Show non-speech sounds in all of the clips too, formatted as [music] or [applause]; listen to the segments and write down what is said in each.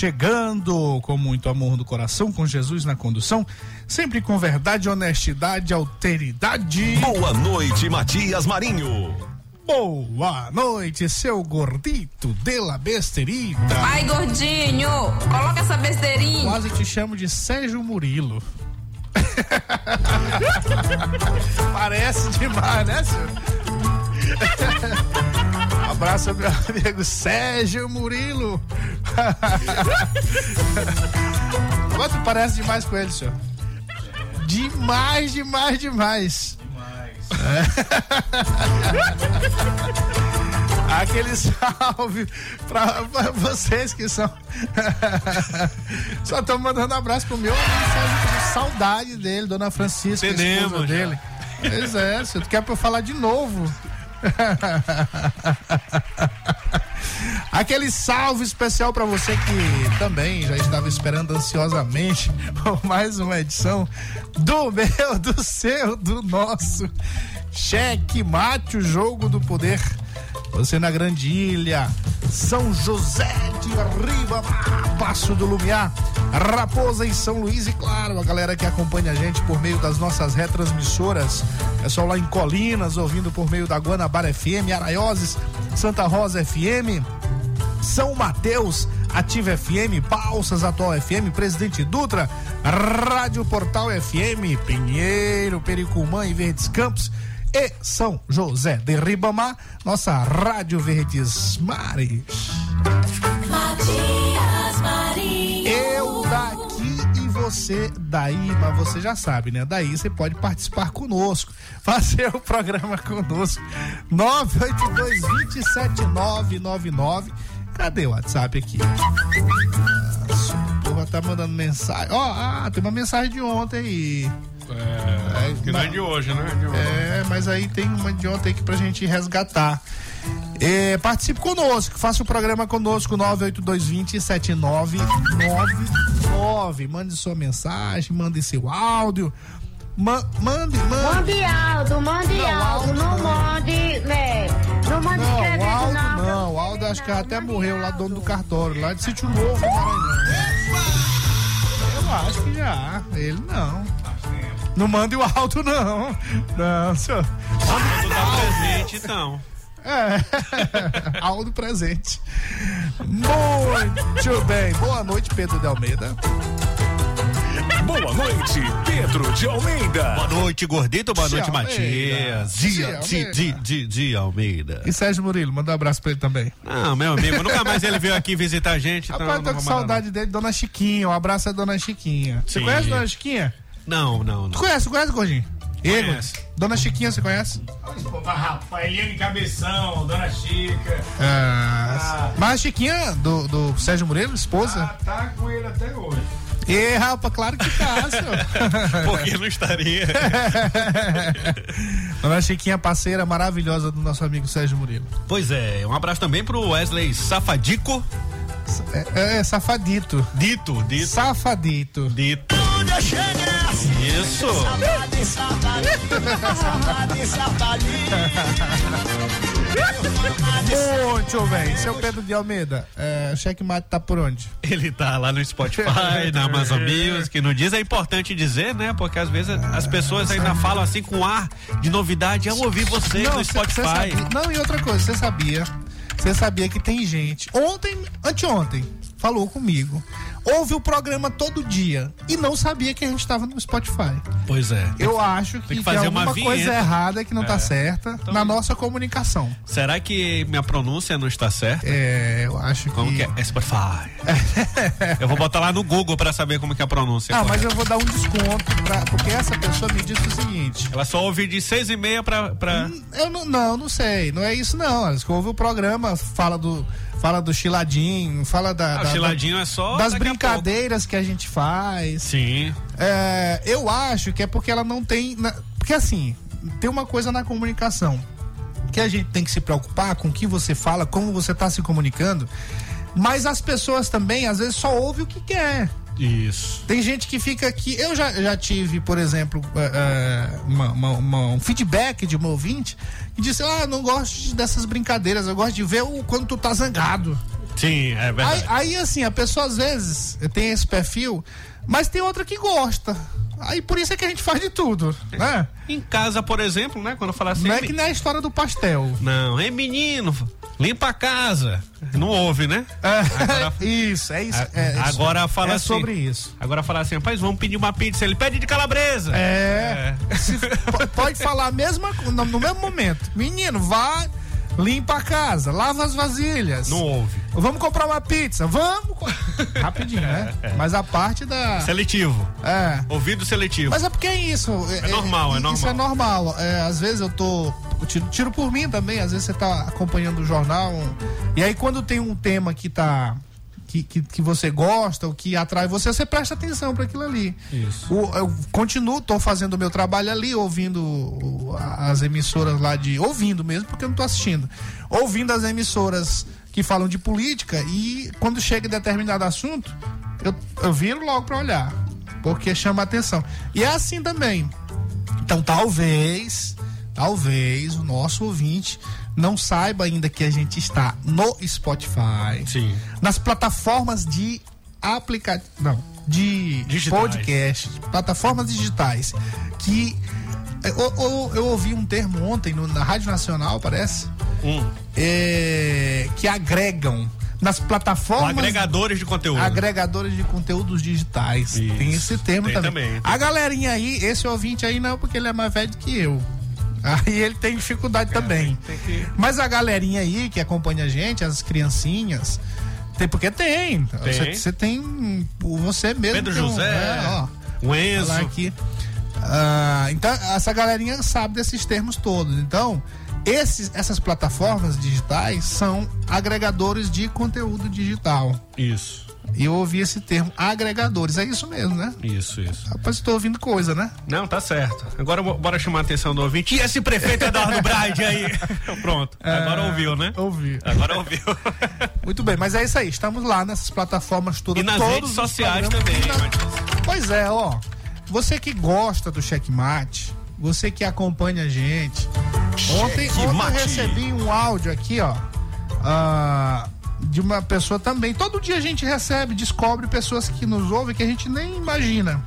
Chegando com muito amor no coração, com Jesus na condução, sempre com verdade, honestidade, alteridade. Boa noite, Matias Marinho. Boa noite, seu gordito de la besterita. Ai, gordinho, coloca essa besteirinha. Quase te chamo de Sérgio Murilo. [laughs] Parece demais, né, senhor? [laughs] abraço, meu amigo Sérgio Murilo. [laughs] Quanto parece demais com ele, senhor? Demais, demais, demais. Demais. [laughs] Aquele salve pra, pra, vocês que são. [laughs] Só tô mandando um abraço pro meu amigo saudade dele, dona Francisca, Entendemos, dele. Pois é, você quer pra eu falar de novo? Aquele salve especial para você que também já estava esperando ansiosamente [laughs] por mais uma edição do [laughs] meu, do seu, do nosso Cheque Mate, o jogo do poder. Você na Grande Ilha, São José de Riba, Passo do Lumiar, Raposa em São Luís e claro, a galera que acompanha a gente por meio das nossas retransmissoras, pessoal lá em Colinas, ouvindo por meio da Guanabara FM, Araioses, Santa Rosa FM, São Mateus, Ativa FM, Balsas Atual FM, Presidente Dutra, Rádio Portal FM, Pinheiro, Pericumã e Verdes Campos e São José de Ribamar, nossa Rádio Verdes Mares. Matias Marinho. Eu daqui e você daí, mas você já sabe, né? Daí você pode participar conosco, [laughs] fazer o programa conosco. 982-27999. Cadê o WhatsApp aqui? Nossa, o povo tá mandando mensagem. Ó, oh, ah, tem uma mensagem de ontem aí. É, que não é de hoje, né? De hoje. É, mas aí tem uma de ontem aqui pra gente resgatar. É, participe conosco, faça o programa conosco, 982207999. Mande sua mensagem, mande seu áudio. Ma mande, mande. Mande áudio, mande Não, áudio, áudio não não. mande, né? Não mande Não, escrevendo áudio acho que até morreu lá, dono do cartório, lá de Sítio Novo, Maranhão. Eu acho que já. Ele não. Não mande o alto, não. Não, senhor. Aldo tá presente, então. É, [laughs] Aldo presente. Muito bem. Boa noite, Pedro de Almeida. Boa noite, Pedro de Almeida. Boa noite, Gordito. Boa noite, Almeida. Matias. Dia Dia, Almeida. dia, dia, dia, dia Almeida. E Sérgio Murilo, manda um abraço pra ele também. Não, meu amigo, nunca mais ele veio aqui visitar a gente. Então Rapaz, não tô com saudade dele, Dona Chiquinha. Um abraço a Dona Chiquinha. Você conhece Dona Chiquinha? Não, não, Tu não. conhece, conhece, Gordinho? Ele? Conheço. Dona Chiquinha, você conhece? Rapaz, Eliane Cabeção, Dona Chica. Ah, mas a Chiquinha do, do Sérgio Murilo, esposa? tá com ele até hoje. E rapaz, claro que tá, [laughs] senhor. Por que não estaria? [laughs] Dona Chiquinha, parceira maravilhosa do nosso amigo Sérgio Murilo. pois é, um abraço também pro Wesley Safadico. É, é safadito. Dito, dito, Safadito. dito. Isso. Muito bem. Seu Pedro de Almeida, é, o checkmate tá por onde? Ele tá lá no Spotify, na Amazon Music, no Diz. É importante dizer, né? Porque às vezes as pessoas ainda falam assim com ar de novidade. Eu ouvi você no cê- cê Spotify. não, e outra coisa, você sabia? Você sabia que tem gente, ontem, anteontem, falou comigo, ouve o programa todo dia e não sabia que a gente estava no Spotify. Pois é. Eu acho que, que tem fazer uma alguma coisa errada que não tá É. certa na nossa comunicação. Será que minha pronúncia não está certa? É, eu acho Como que é? É Spotify. eu vou botar lá no Google pra saber como que é a pronúncia. Ah, mas correta. eu vou dar um desconto, pra, porque essa pessoa me disse o seguinte. Ela só ouve de seis e meia pra. pra... Eu não, não, não sei, não é isso não. Que ouve o programa, fala do, fala do chiladinho, fala da, Ah, da- chiladinho é só. das daqui a brincadeiras que a gente faz. Sim. É, eu acho que é porque ela não tem. porque assim, tem uma coisa na comunicação que a gente tem que se preocupar com o que você fala, como você está se comunicando. Mas as pessoas também, às vezes, só ouvem o que quer. Isso. Tem gente que fica aqui. Eu já, já tive, por exemplo, é, uma- uma- uma- um feedback de um ouvinte que disse: Ah, não gosto dessas brincadeiras, eu gosto de ver o, quando tu tá zangado. Sim, é Aí, verdade. aí, assim, a pessoa às vezes tem esse perfil, mas tem outra que gosta. Aí por isso é que a gente faz de tudo, né? Em casa, por exemplo, né? Quando fala assim. Não é que nem a história do pastel. Não, é menino, limpa a casa. Não ouve, né? Agora- [laughs] isso, é isso. É, isso. agora fala é assim. sobre isso. Agora fala assim, rapaz, vamos pedir uma pizza. Ele pede de calabresa. É. Se- po- pode falar a mesma, no, no mesmo momento. Menino, vá, limpa a casa, lava as vasilhas. Não ouve. Vamos comprar uma pizza. Vamos. [laughs] Rapidinho, né? Mas a parte da. Seletivo. É. Ouvido seletivo. Mas é porque é isso. É, normal, é Isso é normal. É, às vezes eu tô. eu Tiro, tiro por mim também, às vezes você tá acompanhando o jornal. E aí quando tem um tema que tá. Que, que, que você gosta, ou que atrai você, você presta atenção para aquilo ali. Isso. O- eu continuo, tô fazendo o meu trabalho ali, ouvindo o- as emissoras lá de. Ouvindo mesmo, porque eu não tô assistindo. Ouvindo as emissoras que falam de política e quando chega em determinado assunto, eu, eu viro logo para olhar. Porque chama atenção. E é assim também. Então talvez, talvez o nosso ouvinte não saiba ainda que a gente está no Spotify, Sim. nas plataformas de aplicativo, não, de Digitais. podcast, plataformas digitais, que eu, eu- eu ouvi um termo ontem no- na Rádio Nacional, parece, Um. é, que agregam nas plataformas Agregadores de conteúdo. agregadores de conteúdos digitais. Isso. Tem esse termo Tem também. também. A galerinha aí, esse ouvinte aí não, porque ele é mais velho que eu. Aí [laughs] ele tem dificuldade também. Tem que- Mas a galerinha aí que acompanha a gente, as criancinhas, tem porque tem. Tem. Você, você tem você mesmo. Pedro tem um- José, é, ó. o Enzo. Aqui. Ah, então, essa galerinha sabe desses termos todos. Então, esses, essas plataformas digitais são agregadores de conteúdo digital. Isso, E eu ouvi esse termo, agregadores. É isso mesmo, né? isso, isso. Rapaz, estou ouvindo coisa, né? Não, tá certo. Agora bo- bora chamar a atenção do ouvinte. E esse prefeito Eduardo [laughs] Braide aí? Pronto. Agora ouviu, né? Ouvi. Agora ouviu. [laughs] Muito bem, mas é isso aí. Estamos lá nessas plataformas todas. E nas todos redes sociais também, na-. Pois é, ó. Você que gosta do checkmate, você que acompanha a gente. Ontem, ontem eu recebi um áudio aqui, ó. ah, de uma pessoa também. Todo dia a gente recebe, descobre pessoas que nos ouvem que a gente nem imagina.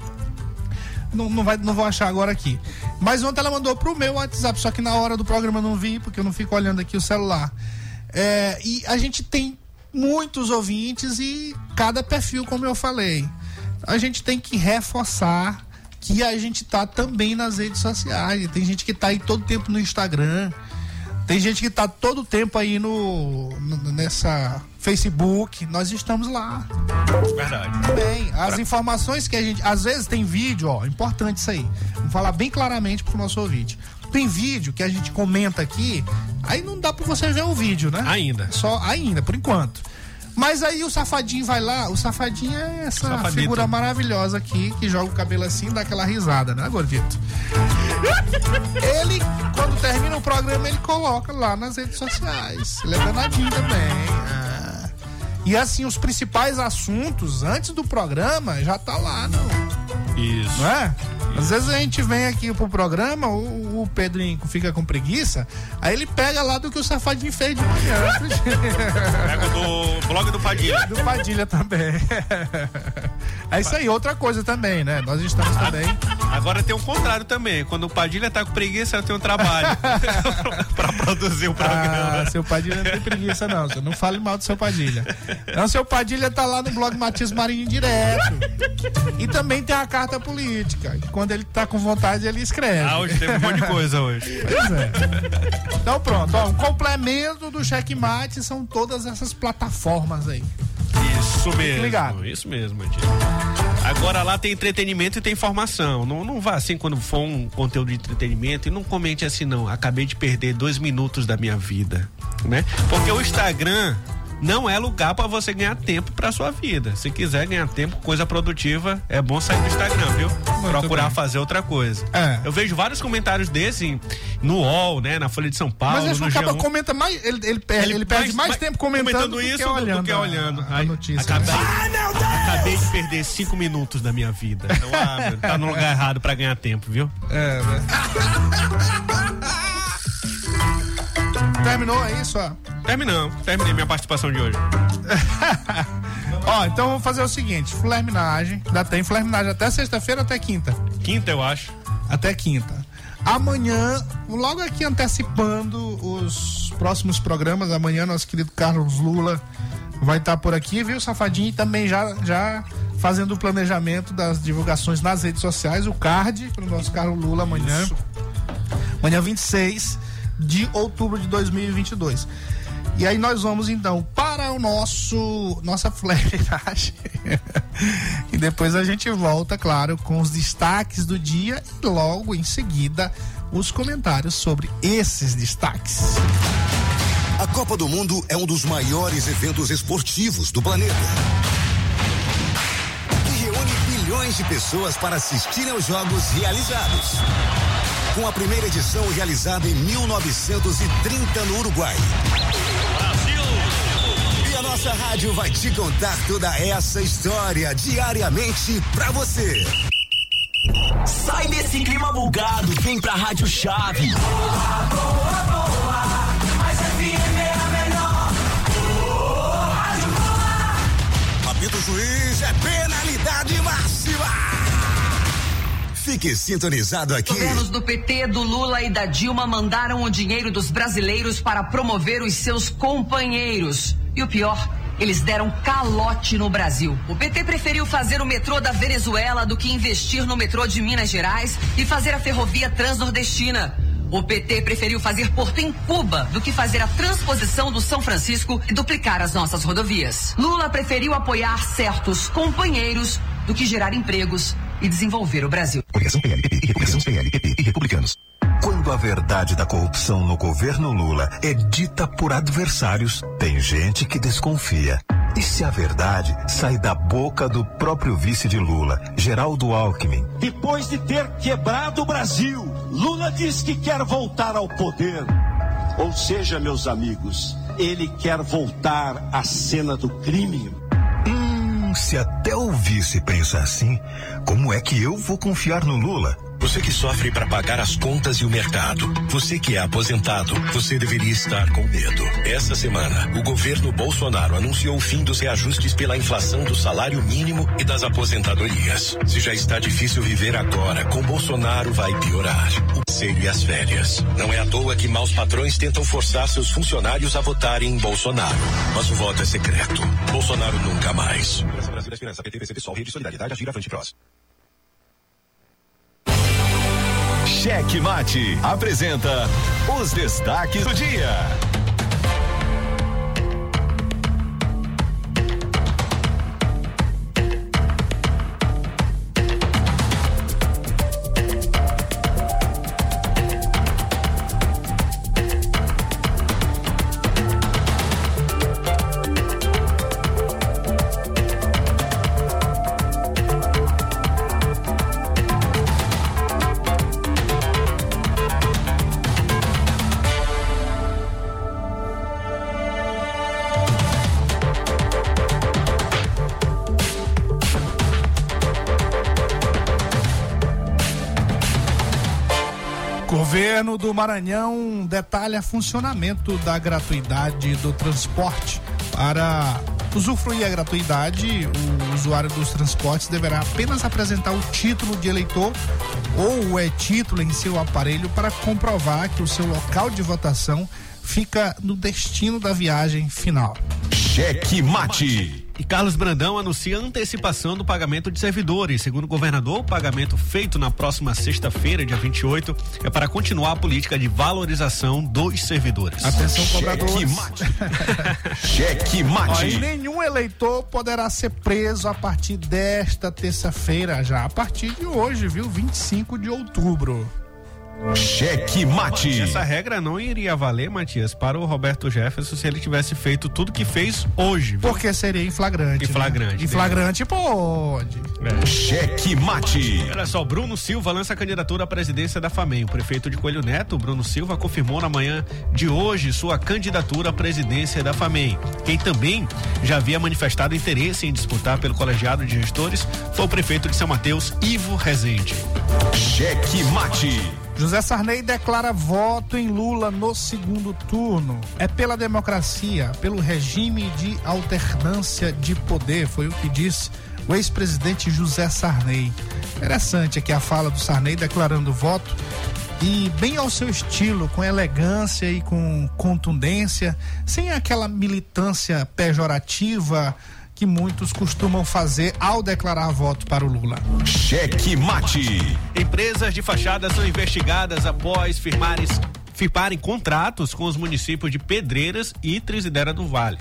Não, não, vai, não vou achar agora aqui. Mas ontem ela mandou pro meu WhatsApp, só que na hora do programa eu não vi, porque eu não fico olhando aqui o celular. É, e a gente tem muitos ouvintes e cada perfil, como eu falei. A gente tem que reforçar que a gente tá também nas redes sociais. Tem gente que tá aí todo tempo no Instagram. Tem gente que tá todo tempo aí no, no nessa Facebook, nós estamos lá. Verdade. Bem, as informações que a gente, às vezes tem vídeo, ó, importante isso aí. Vou falar bem claramente pro nosso ouvinte. Tem vídeo que a gente comenta aqui, aí não dá para você ver o vídeo, né? Ainda. Só ainda, por enquanto. Mas aí o safadinho vai lá, o safadinho é essa Safadito. figura maravilhosa aqui que joga o cabelo assim e dá aquela risada, né, gordito? Ele, quando termina o programa, ele coloca lá nas redes sociais. Ele é danadinho também. E assim, os principais assuntos antes do programa já tá lá, não, Isso. não é? Às vezes a gente vem aqui pro programa, o, o Pedrinho fica com preguiça, aí ele pega lá do que o Safadinho fez de manhã. [laughs] Pega do blog do Padilha. do Padilha também. É isso aí, outra coisa também, né? Nós estamos também. Agora tem o contrário também. Quando o Padilha tá com preguiça, eu tenho trabalho [laughs] pra produzir o programa. Ah, seu Padilha não tem preguiça, não. Você não fale mal do seu Padilha. Não, seu Padilha tá lá no blog Matias Marinho direto. E também tem a carta política. Quando ele tá com vontade, ele escreve. Ah, hoje teve um monte de coisa hoje. Pois é. Então pronto, ó, um complemento do checkmate são todas essas plataformas aí. Isso mesmo. ligado. Isso mesmo, Padilha. Agora lá tem entretenimento e tem informação. Não, não vá assim quando for um conteúdo de entretenimento e não comente assim, não. Acabei de perder dois minutos da minha vida, né? Porque o Instagram não é lugar para você ganhar tempo para sua vida. Se quiser ganhar tempo, coisa produtiva, é bom sair do Instagram, viu? Procurar bem. fazer outra coisa. É. Eu vejo vários comentários desse no UOL, né? Na Folha de São Paulo, Mas cara G1. comenta mais. Ele, ele, perde, ele, perde mais, tempo comentando, do isso que olhando, do que olhando. A, a Aí, notícia. Acabei, né? acabei de perder cinco minutos da minha vida. Então, ah, meu, tá no lugar errado pra ganhar tempo, viu? É, né? [laughs] Terminou aí só? Terminamos, terminei minha participação de hoje. [laughs] Ó, então vamos fazer o seguinte: flerminagem. Ainda tem flerminagem até sexta-feira, até quinta. Quinta, eu acho. Até quinta. Amanhã, logo aqui antecipando os próximos programas, amanhã nosso querido Carlos Lula vai estar por aqui, viu, Safadinho? E também já, já fazendo o planejamento das divulgações nas redes sociais, o card para o nosso Carlos Lula amanhã. Amanhã 26 de outubro de 2022. E aí nós vamos então para o nosso nossa flerminagem. [laughs] e depois a gente volta, claro, com os destaques do dia e logo em seguida os comentários sobre esses destaques. A Copa do Mundo é um dos maiores eventos esportivos do planeta. Que reúne bilhões de pessoas para assistirem aos jogos realizados. Com a primeira edição realizada em 1930 no Uruguai. E a nossa rádio vai te contar toda essa história diariamente pra você. Sai desse clima bugado, vem pra Rádio Chave. Apito juiz é penalidade máxima. Fique sintonizado aqui. Governos do PT, do Lula e da Dilma mandaram o dinheiro dos brasileiros para promover os seus companheiros. E o pior, eles deram calote no Brasil. O PT preferiu fazer o metrô da Venezuela do que investir no metrô de Minas Gerais e fazer a ferrovia transnordestina. O PT preferiu fazer porto em Cuba do que fazer a transposição do São Francisco e duplicar as nossas rodovias. Lula preferiu apoiar certos companheiros do que gerar empregos e desenvolver o Brasil. Coligação PLPP e Coligação PLPP e Republicanos. Quando a verdade da corrupção no governo Lula é dita por adversários, tem gente que desconfia. E se a verdade sai da boca do próprio vice de Lula, Geraldo Alckmin? Depois de ter quebrado o Brasil, Lula diz que quer voltar ao poder. Ou seja, meus amigos, ele quer voltar à cena do crime. Se até o vice pensa assim, como é que eu vou confiar no Lula? Você que sofre para pagar as contas e o mercado. Você que é aposentado. Você deveria estar com medo. Essa semana, o governo Bolsonaro anunciou o fim dos reajustes pela inflação do salário mínimo e das aposentadorias. Se já está difícil viver agora, com Bolsonaro vai piorar. O conselho e as férias. Não é à toa que maus patrões tentam forçar seus funcionários a votarem em Bolsonaro. Mas o voto é secreto. Bolsonaro nunca mais. Da Esperança, PT, PCB, Sol, Rede Solidariedade, Agir, Avante, Prós. Cheque Mate apresenta os destaques do dia. Maranhão detalha funcionamento da gratuidade do transporte. Para usufruir a gratuidade, o usuário dos transportes deverá apenas apresentar o título de eleitor ou o e-título em seu aparelho para comprovar que o seu local de votação fica no destino da viagem final. Cheque Mate. E Carlos Brandão anuncia antecipação do pagamento de servidores. Segundo o governador, o pagamento feito na próxima sexta-feira, dia 28, é para continuar a política de valorização dos servidores. Atenção, cobradores. [laughs] Cheque Mate. Cheque Mate. Ó, e nenhum eleitor poderá ser preso a partir desta terça-feira, já a partir de hoje, viu? 25 de outubro. Cheque Mate. Essa regra não iria valer, Matias, para o Roberto Jefferson se ele tivesse feito tudo que fez hoje. Viu? Porque seria em flagrante. Em flagrante. Né? Em flagrante pode. É. Cheque Mate. Olha só, Bruno Silva lança candidatura à presidência da FAMEM. O prefeito de Coelho Neto, Bruno Silva, confirmou na manhã de hoje sua candidatura à presidência da FAMEM. Quem também já havia manifestado interesse em disputar pelo colegiado de gestores foi o prefeito de São Mateus, Ivo Rezende. Cheque Mate. José Sarney declara voto em Lula no segundo turno. É pela democracia, pelo regime de alternância de poder, foi o que disse o ex-presidente José Sarney. Interessante aqui a fala do Sarney declarando voto e bem ao seu estilo, com elegância e com contundência, sem aquela militância pejorativa que muitos costumam fazer ao declarar voto para o Lula. Cheque Mate. Empresas de fachada são investigadas após firmarem, firmarem contratos com os municípios de Pedreiras e Trisidera do Vale.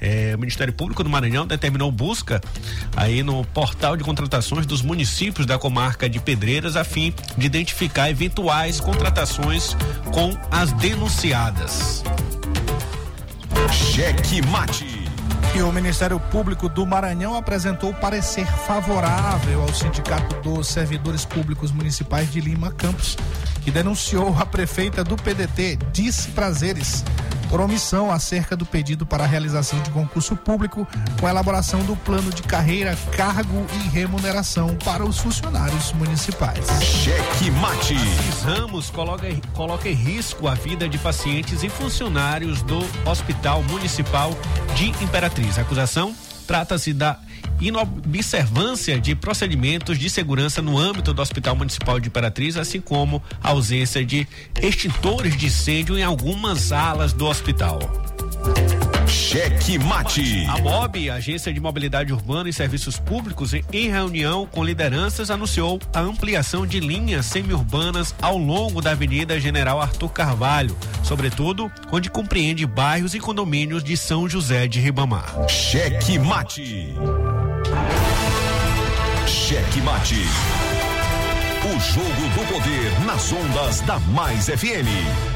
É, o Ministério Público do Maranhão determinou busca aí no portal de contratações dos municípios da comarca de Pedreiras a fim de identificar eventuais contratações com as denunciadas. Cheque Mate. E o Ministério Público do Maranhão apresentou parecer favorável ao Sindicato dos Servidores Públicos Municipais de Lima Campos, que denunciou a prefeita do PDT, Disse Prazeres, por omissão acerca do pedido para a realização de concurso público com a elaboração do plano de carreira, cargo e remuneração para os funcionários municipais. Cheque Mate. Assis Ramos coloca, coloca em risco a vida de pacientes e funcionários do Hospital Municipal de Imperatriz. A acusação trata-se da inobservância de procedimentos de segurança no âmbito do Hospital Municipal de Imperatriz, assim como a ausência de extintores de incêndio em algumas alas do hospital. Cheque Mate. A MOB, Agência de Mobilidade Urbana e Serviços Públicos, em reunião com lideranças, anunciou a ampliação de linhas semi-urbanas ao longo da Avenida General Arthur Carvalho, sobretudo onde compreende bairros e condomínios de São José de Ribamar. Cheque Mate. Cheque Mate. O jogo do poder nas ondas da Mais FM.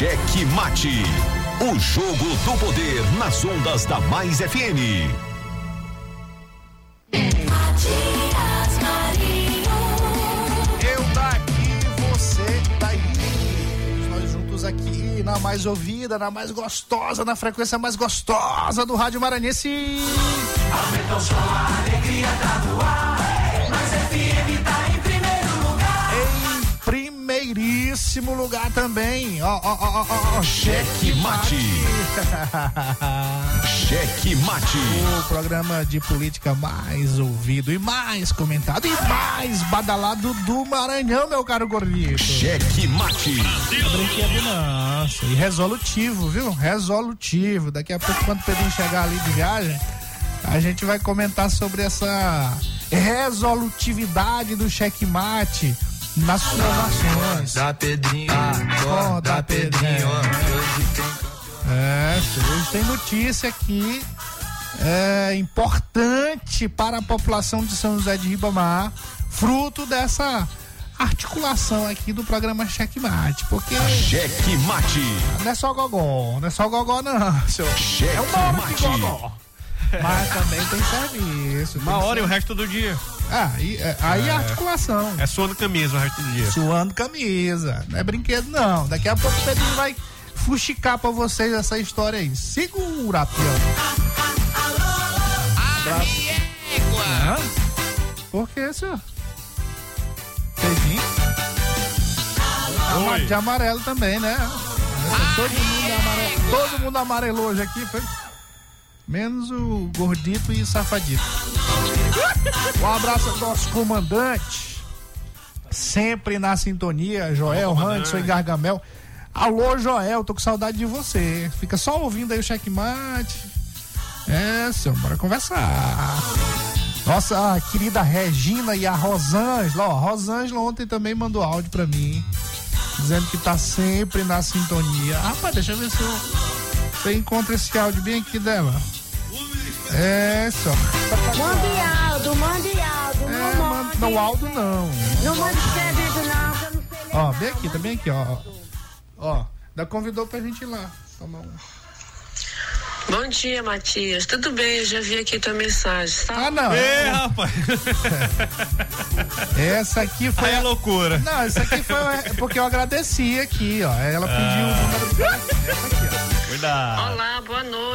Cheque Mate. O jogo do poder nas ondas da Mais FM. Eu daqui, você daí. Nós juntos aqui na mais ouvida, na mais gostosa, na frequência mais gostosa do Rádio Maranhense. Aumenta o som, a alegria tá no ar. Primeiríssimo lugar também. Ó, ó, ó, ó, ó. Cheque Mate. [laughs] Cheque Mate. O programa de política mais ouvido e mais comentado e mais badalado do Maranhão, meu caro gordito. Cheque Mate. Brinquedo. E resolutivo, viu? Resolutivo. Daqui a pouco, quando o Pedrinho chegar ali de viagem, a gente vai comentar sobre essa resolutividade do checkmate nas suas ações. Da Pedrinho, Ó, da Pedrinho. Hoje tem É, hoje tem notícia aqui é, importante para a população de São José de Ribamar, fruto dessa articulação aqui do programa Checkmate, porque Cheque Mate. não é só gogó, não é só gogó não, seu. Cheque é de mate. gogó. Mas também tem serviço. Uma tem hora e o resto do dia. Ah, é, aí É. a articulação. É suando camisa o resto do dia. Suando camisa. Não é brinquedo, não. Daqui a pouco o Pedrinho vai fuxicar pra vocês essa história aí. Segura, peão. Hã? Por que, senhor? Pedrinho? De amarelo também, né? Todo mundo, é amarelo, todo mundo amarelou hoje aqui, foi? Menos o gordito e safadito. Um abraço ao nosso comandante. Sempre na sintonia, Joel, Hanson e Gargamel. Alô, Joel, tô com saudade de você. Fica só ouvindo aí o checkmate. É, senhor, bora conversar. Nossa querida Regina e a Rosângela. Ó, a Rosângela ontem também mandou áudio pra mim. Dizendo que tá sempre na sintonia. Rapaz, deixa eu ver se eu, se eu encontro esse áudio bem aqui dela. É, só. Mande Aldo, mande Aldo, É, não mande. não, Aldo não. Não mande escrevido não, que eu não sei. Ó, bem aqui, tá bem aqui, ó. Ó, ainda convidou pra gente ir lá. Tomar um. Bom dia, Matias. Tudo bem? Já vi aqui tua mensagem. Tá? Ah, não. Ê, rapaz. [laughs] Essa aqui foi. Aí é loucura. Não, isso aqui foi porque eu agradeci aqui, ó. Ela pediu o número dela. Cuidado. Olá,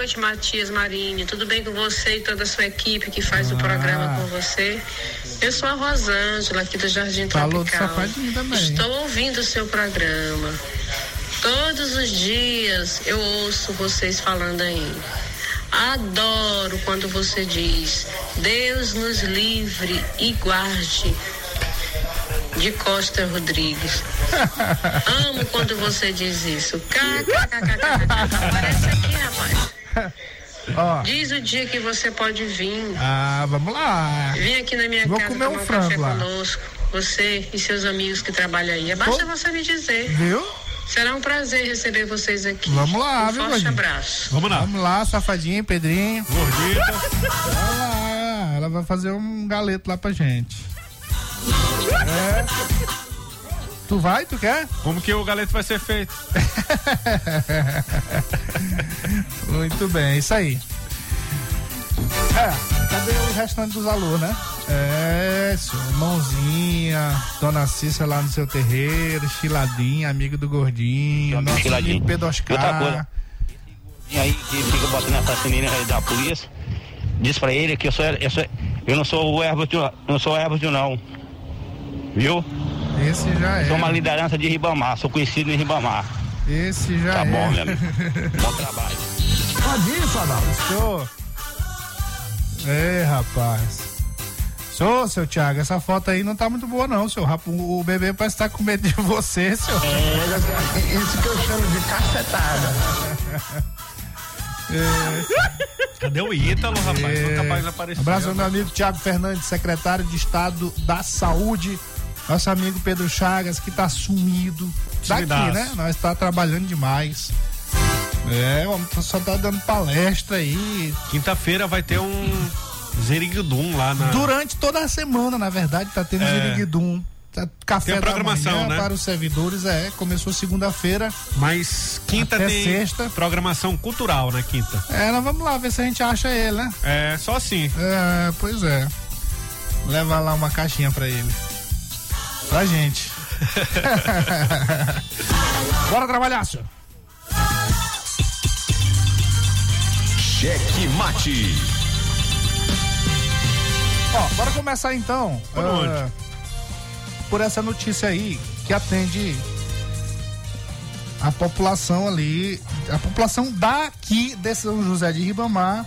noite, Matias Marinho. Tudo bem com você e toda a sua equipe que faz o programa com você? Eu sou a Rosângela, aqui do Jardim Falou do Tropical. também. Estou ouvindo o seu programa. Todos os dias eu ouço vocês falando aí. Adoro quando você diz: Deus nos livre e guarde de Costa Rodrigues. [laughs] Amo quando você diz isso. KKKKK. Aparece aqui, rapaz. [laughs] Ó. Diz o dia que você pode vir. Ah, vamos lá. Vem aqui na minha Vou casa comer um café frango lá. conosco. Você e seus amigos que trabalham aí. Basta você me dizer. Viu? Será um prazer receber vocês aqui. Vamos lá, um viu, forte abraço. Vamos lá. Vamos lá, safadinho, Pedrinho. Gordita. Lá. Ela vai fazer um galeto lá pra gente. É. Tu vai? Tu quer? Como que o galeto vai ser feito? [laughs] Muito bem, isso aí. É, cadê o restante dos alô, né? É, senhor, mãozinha, Dona Cícia lá no seu terreiro, Chiladinha, amigo do Gordinho, nosso Chiladinho. amigo Pedro Outra Oscar. coisa. E aí que fica botando essa menina da polícia. Diz pra ele que eu sou, eu, sou, eu não sou o Herbert, eu não sou o Herbert não. Viu? Esse já é. Sou uma liderança de Ribamar, sou conhecido em Ribamar. Esse já Tá é. bom, meu amigo. Bom trabalho. Isso, Adalto. Senhor. É, rapaz. Senhor, seu Thiago, essa foto aí não tá muito boa, não, senhor. Rap- O bebê parece estar com medo de [laughs] você, senhor. É, isso que eu chamo de cacetada. Cadê o Ítalo, rapaz? Não capaz de aparecer. Abraço ao meu amigo Tiago Fernandes, secretário de Estado da Saúde. Nosso amigo Pedro Chagas, que tá sumido. Daqui, Sumidaço. né? Nós tá trabalhando demais. É, homem só tá dando palestra aí. Quinta-feira vai ter um Zerigdum lá na. Durante toda a semana, na verdade, tá tendo É. Ziriguidum. Tá- Café Tem a programação, da manhã né? para os servidores, é. Começou segunda-feira. Mas quinta Até tem sexta. programação cultural na quinta. É, nós vamos lá ver se a gente acha ele, né? É, só assim. É, pois é. Leva lá uma caixinha pra ele. Pra gente. [laughs] Bora trabalhar, senhor. Cheque mate. Ó, bora começar então. Por ah, onde? por essa notícia aí que atende a população ali, a população daqui de São José de Ribamar,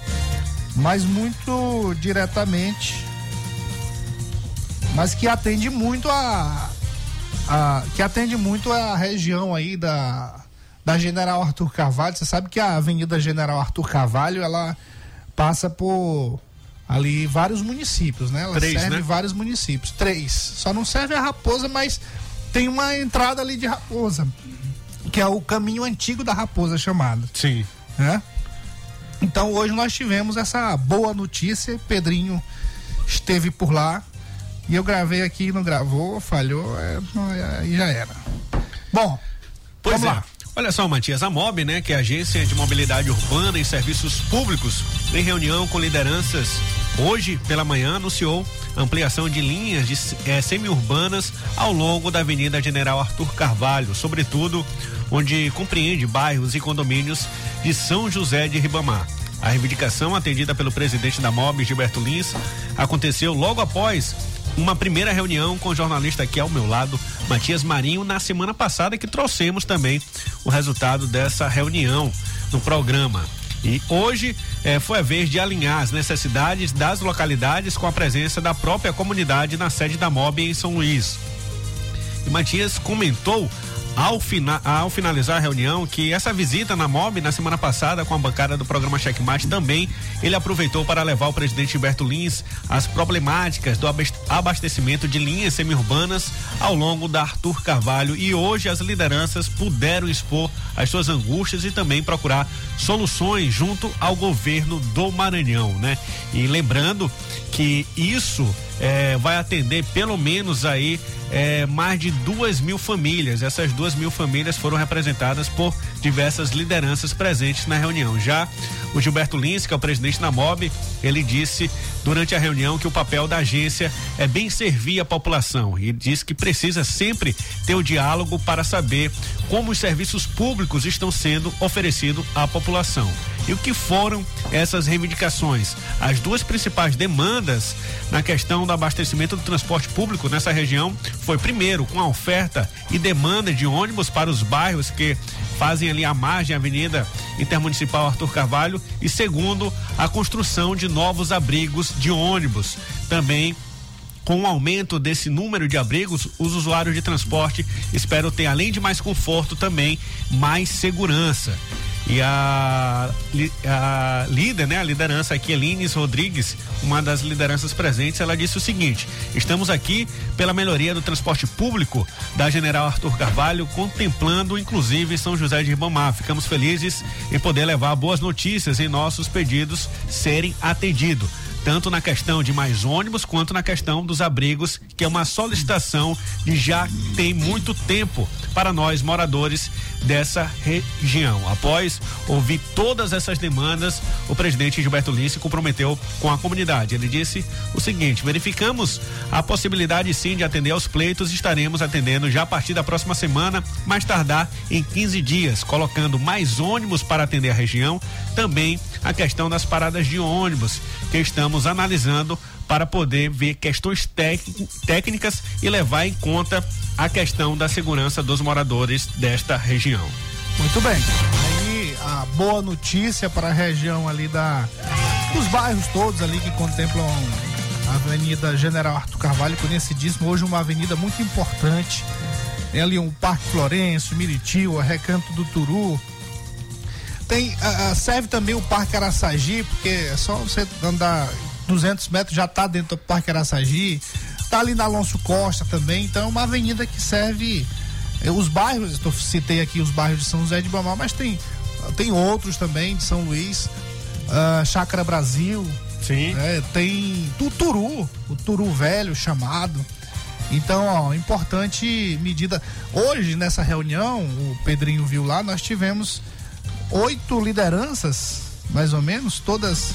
mas muito diretamente, mas que atende muito a, a que atende muito a região aí da da General Arthur Carvalho. Você sabe que a Avenida General Arthur Carvalho, ela passa por ali vários municípios, né? Ela Três, serve né? vários municípios. Três. Só não serve a Raposa, mas tem uma entrada ali de Raposa, que é o caminho antigo da Raposa chamado. Sim. Né? Então hoje nós tivemos essa boa notícia. Pedrinho esteve por lá e eu gravei aqui, não gravou, falhou, é, é, aí já era. Bom, Pois vamos é. lá. Olha só, Matias, a MOB, né, que é a Agência de Mobilidade Urbana e Serviços Públicos, em reunião com lideranças hoje pela manhã anunciou ampliação de linhas de eh, semi-urbanas ao longo da Avenida General Arthur Carvalho, sobretudo onde compreende bairros e condomínios de São José de Ribamar. A reivindicação atendida pelo presidente da MOB, Gilberto Lins, aconteceu logo após uma primeira reunião com o jornalista aqui ao meu lado, Matias Marinho, na semana passada, que trouxemos também o resultado dessa reunião no programa. E hoje eh, foi a vez de alinhar as necessidades das localidades com a presença da própria comunidade na sede da MOB em São Luís. E Matias comentou ao, fina, ao finalizar a reunião que essa visita na MOB na semana passada com a bancada do programa Checkmate também ele aproveitou para levar o presidente Gilberto Lins as problemáticas do abas- abastecimento de linhas semi-urbanas ao longo da Arthur Carvalho e hoje as lideranças puderam expor as suas angústias e também procurar soluções junto ao governo do Maranhão, né? E lembrando que isso eh, vai atender pelo menos aí eh, mais de duas mil famílias. Essas duas mil famílias foram representadas por diversas lideranças presentes na reunião. Já o Gilberto Lins, que é o presidente da MOB, ele disse durante a reunião que o papel da agência é bem servir a população e disse que precisa sempre ter o diálogo para saber como os serviços públicos estão sendo oferecidos à população. E o que foram essas reivindicações? As duas principais demandas na questão do abastecimento do transporte público nessa região foi primeiro com a oferta e demanda de ônibus para os bairros que fazem ali a margem Avenida Intermunicipal Arthur Carvalho e segundo a construção de novos abrigos de ônibus. Também com o aumento desse número de abrigos, os usuários de transporte esperam ter, além de mais conforto, também mais segurança. E a, a líder, né, a liderança aqui, Elines Rodrigues, uma das lideranças presentes, ela disse o seguinte: estamos aqui pela melhoria do transporte público da General Arthur Carvalho, contemplando inclusive São José de Ribamar. Ficamos felizes em poder levar boas notícias e nossos pedidos serem atendidos. tanto na questão de mais ônibus quanto na questão dos abrigos, que é uma solicitação de já tem muito tempo para nós moradores dessa região. Após ouvir todas essas demandas, o presidente Gilberto Lins se comprometeu com a comunidade. Ele disse o seguinte: verificamos a possibilidade sim de atender aos pleitos, estaremos atendendo já a partir da próxima semana, mais tardar em 15 dias, colocando mais ônibus para atender a região, também a questão das paradas de ônibus que estamos analisando para poder ver questões técnicas e levar em conta a questão da segurança dos moradores desta região. Muito bem. Aí a boa notícia para a região ali da dos bairros todos ali que contemplam a Avenida General Arthur Carvalho, conhecidíssimo, hoje uma avenida muito importante. Tem ali um Parque Florencio, Miritil, Recanto do Turu. Tem, serve também o Parque Araçagi, porque é só você andar 200 metros já está dentro do Parque Araçagi, está ali na Alonso Costa também, então é uma avenida que serve eh, os bairros, eu citei aqui os bairros de São José de Bamar, mas tem, tem outros também de São Luís, uh, Chácara Brasil, Sim. É, tem o Turu, o Turu velho chamado. Então, ó, importante medida. Hoje, nessa reunião, o Pedrinho viu lá, nós tivemos oito lideranças, mais ou menos, todas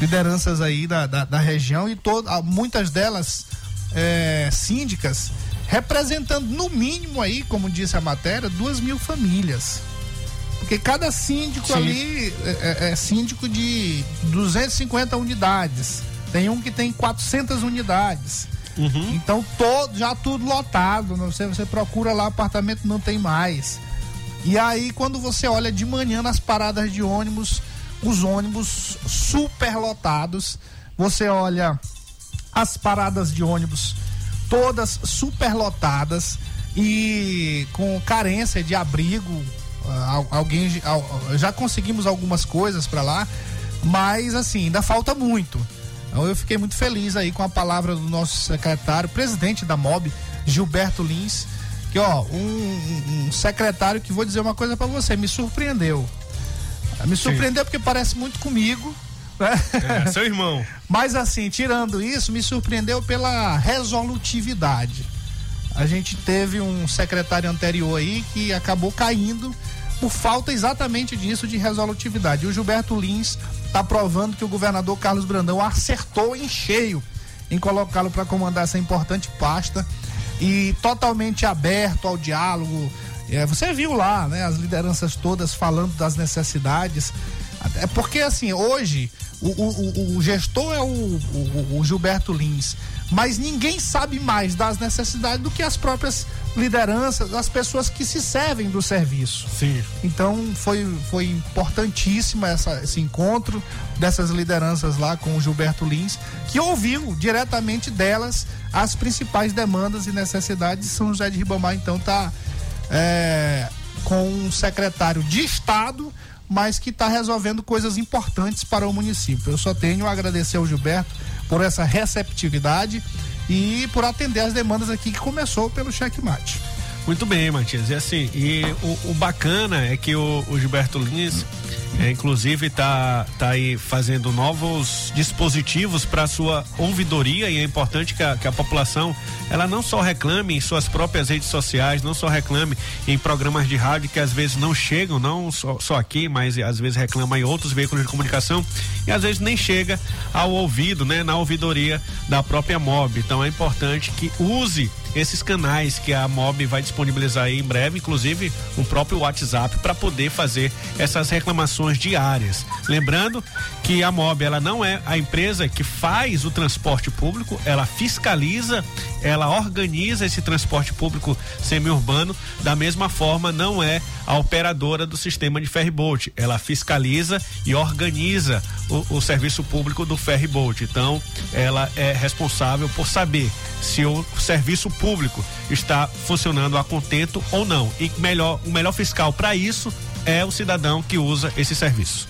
lideranças aí da, da, da região e todo, muitas delas é, síndicas, representando no mínimo aí, como disse a matéria, duas mil famílias. Porque cada síndico Sim. ali é, é, é síndico de 250 unidades. Tem um que tem 400 unidades. Uhum. Então, todo, já tudo lotado. Né? Você, você procura lá, apartamento não tem mais. E aí, quando você olha de manhã nas paradas de ônibus, os ônibus super lotados. Você olha as paradas de ônibus todas super lotadas e com carência de abrigo. Uh, alguém já conseguimos algumas coisas para lá, mas assim ainda falta muito. Então eu fiquei muito feliz aí com a palavra do nosso secretário, presidente da MOB, Gilberto Lins, que ó um, um secretário que vou dizer uma coisa para você, me surpreendeu. Me surpreendeu Sim. porque parece muito comigo. Né? É, seu [laughs] irmão. Mas assim, tirando isso, me surpreendeu pela resolutividade. A gente teve um secretário anterior aí que acabou caindo por falta exatamente disso de resolutividade. E o Gilberto Lins está provando que o governador Carlos Brandão acertou em cheio em colocá-lo para comandar essa importante pasta e totalmente aberto ao diálogo, é, você viu lá, né, as lideranças todas falando das necessidades. É porque assim, hoje o, o, o gestor é o, o, Gilberto Lins, mas ninguém sabe mais das necessidades do que as próprias lideranças, as pessoas que se servem do serviço. Sim. Então foi, foi importantíssimo essa, esse encontro dessas lideranças lá com o Gilberto Lins, que ouviu diretamente delas as principais demandas e necessidades. São José de Ribamar, então, tá é, com um secretário de Estado, mas que está resolvendo coisas importantes para o município. Eu só tenho a agradecer ao Gilberto por essa receptividade e por atender as demandas aqui que começou pelo checkmate. Muito bem, Matias. E assim, e o, o bacana é que o, o Gilberto Lins é, inclusive está tá aí fazendo novos dispositivos para sua ouvidoria e é importante que a, que a população ela não só reclame em suas próprias redes sociais, não só reclame em programas de rádio que às vezes não chegam, não só, só aqui, mas às vezes reclama em outros veículos de comunicação e às vezes nem chega ao ouvido, né, na ouvidoria da própria MOB. Então é importante que use esses canais que a MOB vai disponibilizar aí em breve, inclusive o próprio WhatsApp, para poder fazer essas reclamações diárias. Lembrando que a MOB ela não é a empresa que faz o transporte público, ela fiscaliza, ela organiza esse transporte público semi-urbano, da mesma forma não é a operadora do sistema de ferryboat, ela fiscaliza e organiza o, o serviço público do ferryboat. Então, ela é responsável por saber se o serviço público está funcionando a contento ou não. E melhor, o melhor fiscal para isso é o cidadão que usa esse serviço.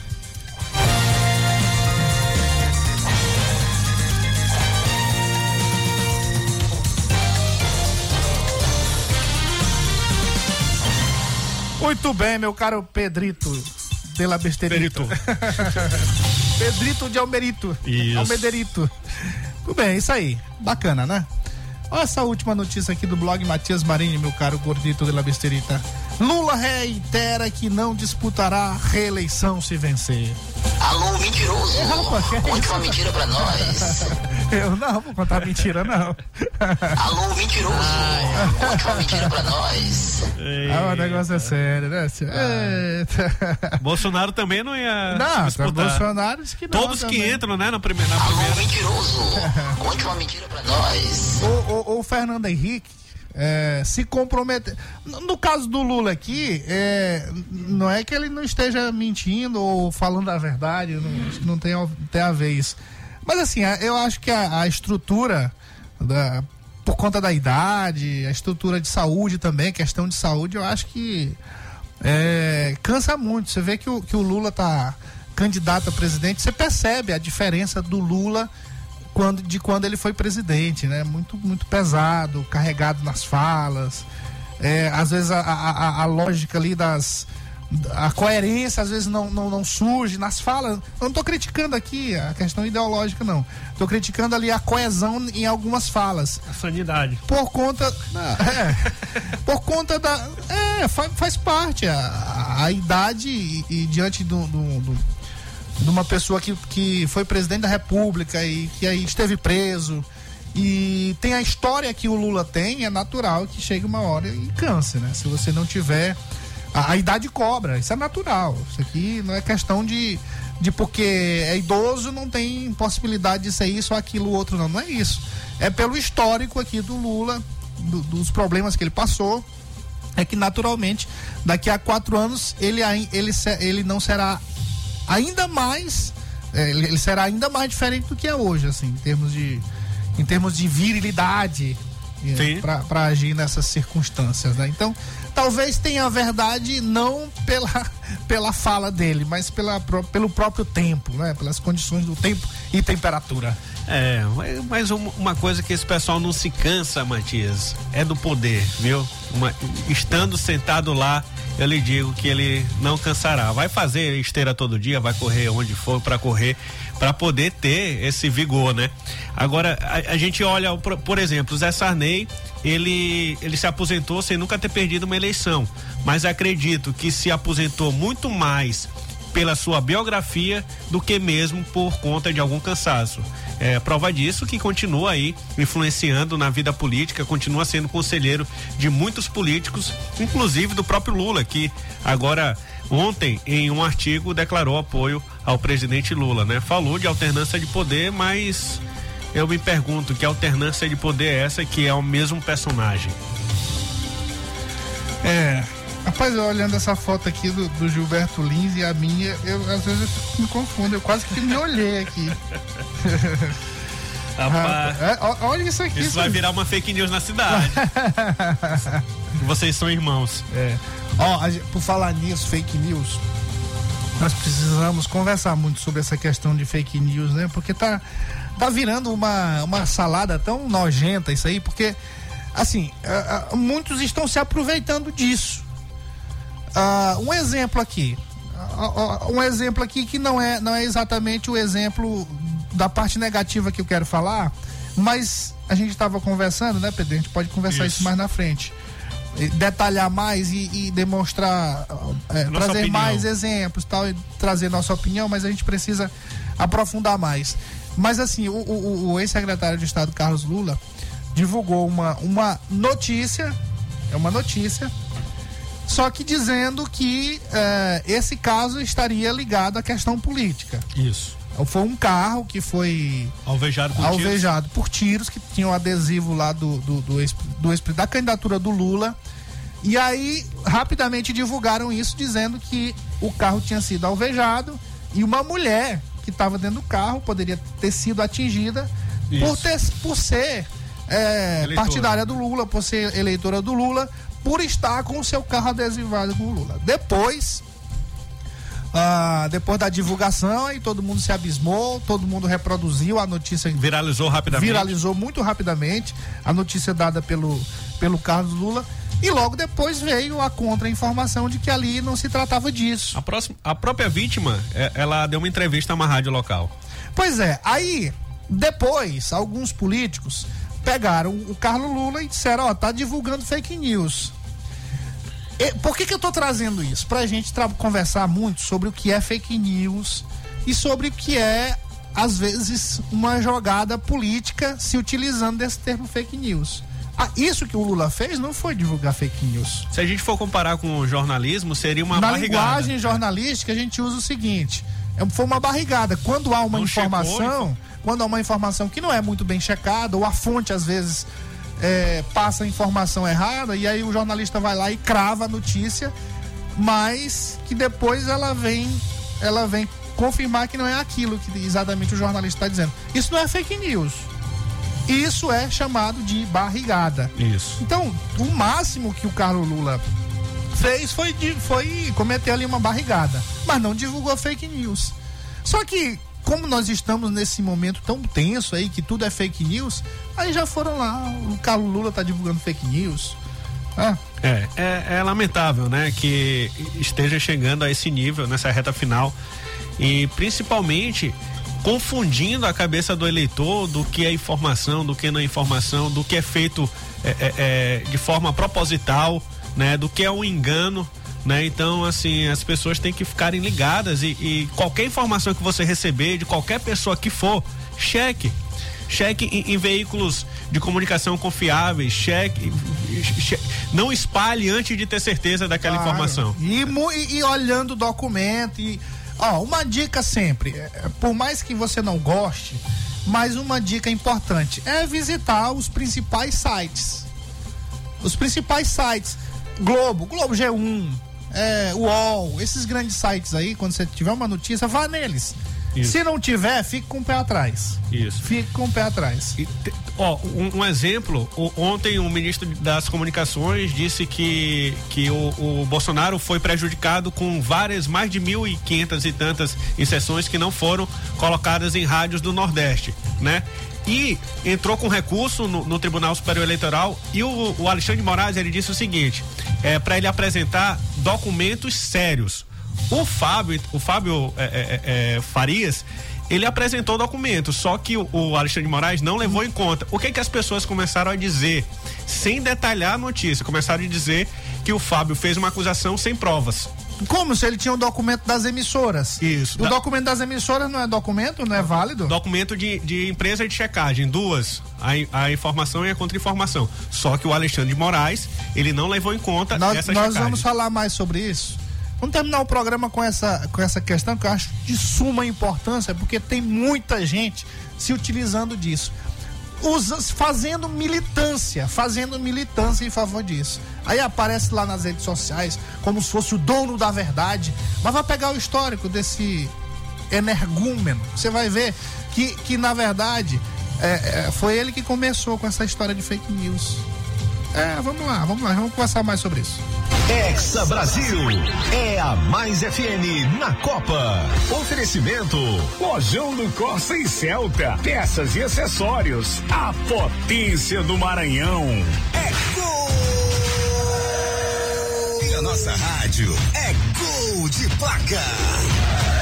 Muito bem, meu caro Pedrito de la Besterito. [laughs] Pedrito de Almerito. Isso. Almederito. Tudo bem, isso aí. Bacana, né? Olha essa última notícia aqui do blog Matias Marini, meu caro gordito de la besterita. Lula reitera que não disputará reeleição se vencer. Alô, mentiroso. É, que é Conte isso? uma mentira pra nós. [laughs] Eu não vou contar mentira, não. Alô, mentiroso. Conte uma mentira pra nós. Ah, o negócio é sério, né? Eita. Bolsonaro também não ia Não, disputar. Bolsonaro disse que não Todos que também. entram, né, na primeira. Na primeira. Mentiroso. Conte uma mentira pra nós. [laughs] O, o, o Fernando Henrique é, se comprometer. No, no caso do Lula aqui, é, não é que ele não esteja mentindo ou falando a verdade, não, não tem, tem a ver isso. Mas assim, eu acho que a, a estrutura, da- por conta da idade, a estrutura de saúde também, questão de saúde, eu acho que é, cansa muito. Você vê que o, que o Lula tá candidato a presidente, você percebe a diferença do Lula quando, de quando ele foi presidente, né? Muito, muito pesado, carregado nas falas. É, às vezes a, a, a- lógica ali das. A coerência às vezes não, não, não surge nas falas. Eu não estou criticando aqui a questão ideológica, não. Estou criticando ali a coesão em algumas falas. A sanidade. Por conta. [laughs] é, por conta da. É, faz, faz parte. A, a idade e, e diante do, do- do- de uma pessoa que, que foi presidente da República e que aí esteve preso. E tem a história que o Lula tem, é natural que chegue uma hora e canse, né? Se você não tiver. A, a idade cobra, isso é natural. Isso aqui não é questão de, de porque é idoso, não tem possibilidade de ser isso ou aquilo ou outro, não. Não é isso. É pelo histórico aqui do Lula, do- dos problemas que ele passou. É que naturalmente, daqui a quatro anos, ele, ele, ele não será ainda mais. é, ele será ainda mais diferente do que é hoje, assim, em termos de, em termos de virilidade Sim. para agir nessas circunstâncias, né? Então, talvez tenha a verdade não pela, [laughs] pela fala dele, mas pela, pelo próprio tempo, né? Pelas condições do tempo e temperatura. É, mas- um- uma coisa que esse pessoal não se cansa, Matias, é do poder, viu? Uma- estando sentado lá, eu lhe digo que ele não cansará. Vai fazer esteira todo dia, vai correr onde for para correr, para poder ter esse vigor, né? Agora, a, a gente olha, por, por exemplo, o Zé Sarney, ele, ele se aposentou sem nunca ter perdido uma eleição, mas acredito que se aposentou muito mais pela sua biografia do que mesmo por conta de algum cansaço. É prova disso que continua aí influenciando na vida política, continua sendo conselheiro de muitos políticos, inclusive do próprio Lula, que agora ontem em um artigo declarou apoio ao presidente Lula, né? Falou de alternância de poder, mas eu me pergunto que alternância de poder é essa que é o mesmo personagem. É. Rapaz, eu olhando essa foto aqui do, do Gilberto Lins e a minha, eu às vezes eu me confundo, eu quase que me olhei aqui. [laughs] Rapaz, É, olha isso aqui. isso vai virar uma fake news na cidade. [laughs] Vocês são irmãos. É. Ó, por falar nisso, fake news, nós precisamos conversar muito sobre essa questão de fake news, né? Porque tá, tá virando uma, uma salada tão nojenta isso aí, porque, assim, muitos estão se aproveitando disso. Ah, um exemplo aqui. Ah, ah, Um exemplo aqui que não é, não é exatamente o exemplo da parte negativa que eu quero falar, mas a gente estava conversando, né, Pedro? A gente pode conversar isso, Isso. mais na frente. E Detalhar mais e, e demonstrar, é, trazer opinião. mais exemplos tal, e trazer nossa opinião, mas a gente precisa aprofundar mais. Mas assim, o, o- o ex-secretário de Estado Carlos Lula divulgou uma, uma notícia, é uma notícia, só que dizendo que eh, esse caso estaria ligado à questão política. Isso. Foi um carro que foi Alvejado tiros. alvejado por tiros que tinha o adesivo lá do, do, do, ex, do ex- da candidatura do Lula. E aí, rapidamente divulgaram isso, dizendo que o carro tinha sido alvejado e uma mulher que estava dentro do carro poderia ter sido atingida por, ter, por ser é, partidária do Lula, por ser eleitora do Lula, por estar com o seu carro adesivado com o Lula. Depois, ah, depois da divulgação, aí todo mundo se abismou, todo mundo reproduziu a notícia. Viralizou rapidamente. Viralizou muito rapidamente a notícia dada pelo, pelo Carlos Lula. E logo depois veio a contra-informação de que ali não se tratava disso. A, próxima, a própria vítima, é, ela deu uma entrevista a uma rádio local. Pois é, aí depois alguns políticos pegaram o Carlos Lula e disseram, ó, tá divulgando fake news. Por que que eu tô trazendo isso? Pra gente conversar muito sobre o que é fake news e sobre o que é às vezes uma jogada política se utilizando desse termo fake news. Ah, isso que o Lula fez não foi divulgar fake news. Se a gente for comparar com o jornalismo, seria uma Na barrigada. linguagem jornalística, a gente usa o seguinte: é, foi uma barrigada. Quando há uma Não informação, checou, quando há uma informação que não é muito bem checada, ou a fonte às vezes é, passa informação errada, e aí o jornalista vai lá e crava a notícia, mas que depois ela vem, ela vem confirmar que não é aquilo que exatamente o jornalista está dizendo. Isso não é fake news. Isso é chamado de barrigada. Isso. Então, o máximo que o Carlos Lula fez foi, de, foi cometer ali uma barrigada, mas não divulgou fake news. Só que, como nós estamos nesse momento tão tenso aí, que tudo é fake news, aí já foram lá, o Carlos Lula tá divulgando fake news. Ah, É, é, é lamentável, né, que esteja chegando a esse nível nessa reta final e principalmente confundindo a cabeça do eleitor do que é informação, do que não é informação, do que é feito é, é, é, de forma proposital, né, do que é um engano. Né? Então, assim, as pessoas têm que ficarem ligadas e, e qualquer informação que você receber de qualquer pessoa que for, cheque. Cheque em, em veículos de comunicação confiáveis, cheque, che- não espalhe antes de ter certeza daquela claro. informação. E, e- e olhando o documento e ó, uma dica sempre, é, é, por mais que você não goste, mas uma dica importante é visitar os principais sites. Os principais sites, Globo, Globo G1, é, UOL, esses grandes sites aí, quando você tiver uma notícia, vá neles. Isso. Se não tiver, fique com o pé atrás. Isso. Fique com o pé atrás. E te- Ó, um, um exemplo, ontem o ministro das comunicações disse que, que o, o Bolsonaro foi prejudicado com várias, mais de mil e quinhentas e tantas inserções que não foram colocadas em rádios do Nordeste, né? E entrou com recurso no, no Tribunal Superior Eleitoral e o, o Alexandre Moraes ele disse o seguinte, é para ele apresentar documentos sérios. O Fábio, o Fábio é, é, é, Farias, ele apresentou documentos, só que o, o Alexandre Moraes não levou em conta. O que que as pessoas começaram a dizer, sem detalhar a notícia, começaram a dizer que o Fábio fez uma acusação sem provas. Como se ele tinha o documento das emissoras. Isso. O Da- documento das emissoras não é documento, não é válido? Documento de, de empresa de checagem, duas, a, a informação e a contra-informação. Só que o Alexandre de Moraes, ele não levou em conta Nós, essa nós checagem. vamos falar mais sobre isso. Vamos terminar o programa com essa, com essa questão que eu acho de suma importância, porque tem muita gente se utilizando disso. Usa, fazendo militância, fazendo militância em favor disso. Aí aparece lá nas redes sociais como se fosse o dono da verdade, mas vai pegar o histórico desse energúmeno. Você vai ver que, que na verdade, é, é, foi ele que começou com essa história de fake news. É, vamos lá, vamos lá, vamos conversar mais sobre isso. Exa Brasil é a Mais FM na Copa. Oferecimento Lojão do Corsa e Celta. Peças e acessórios. A potência do Maranhão. e a nossa rádio é gol de placa.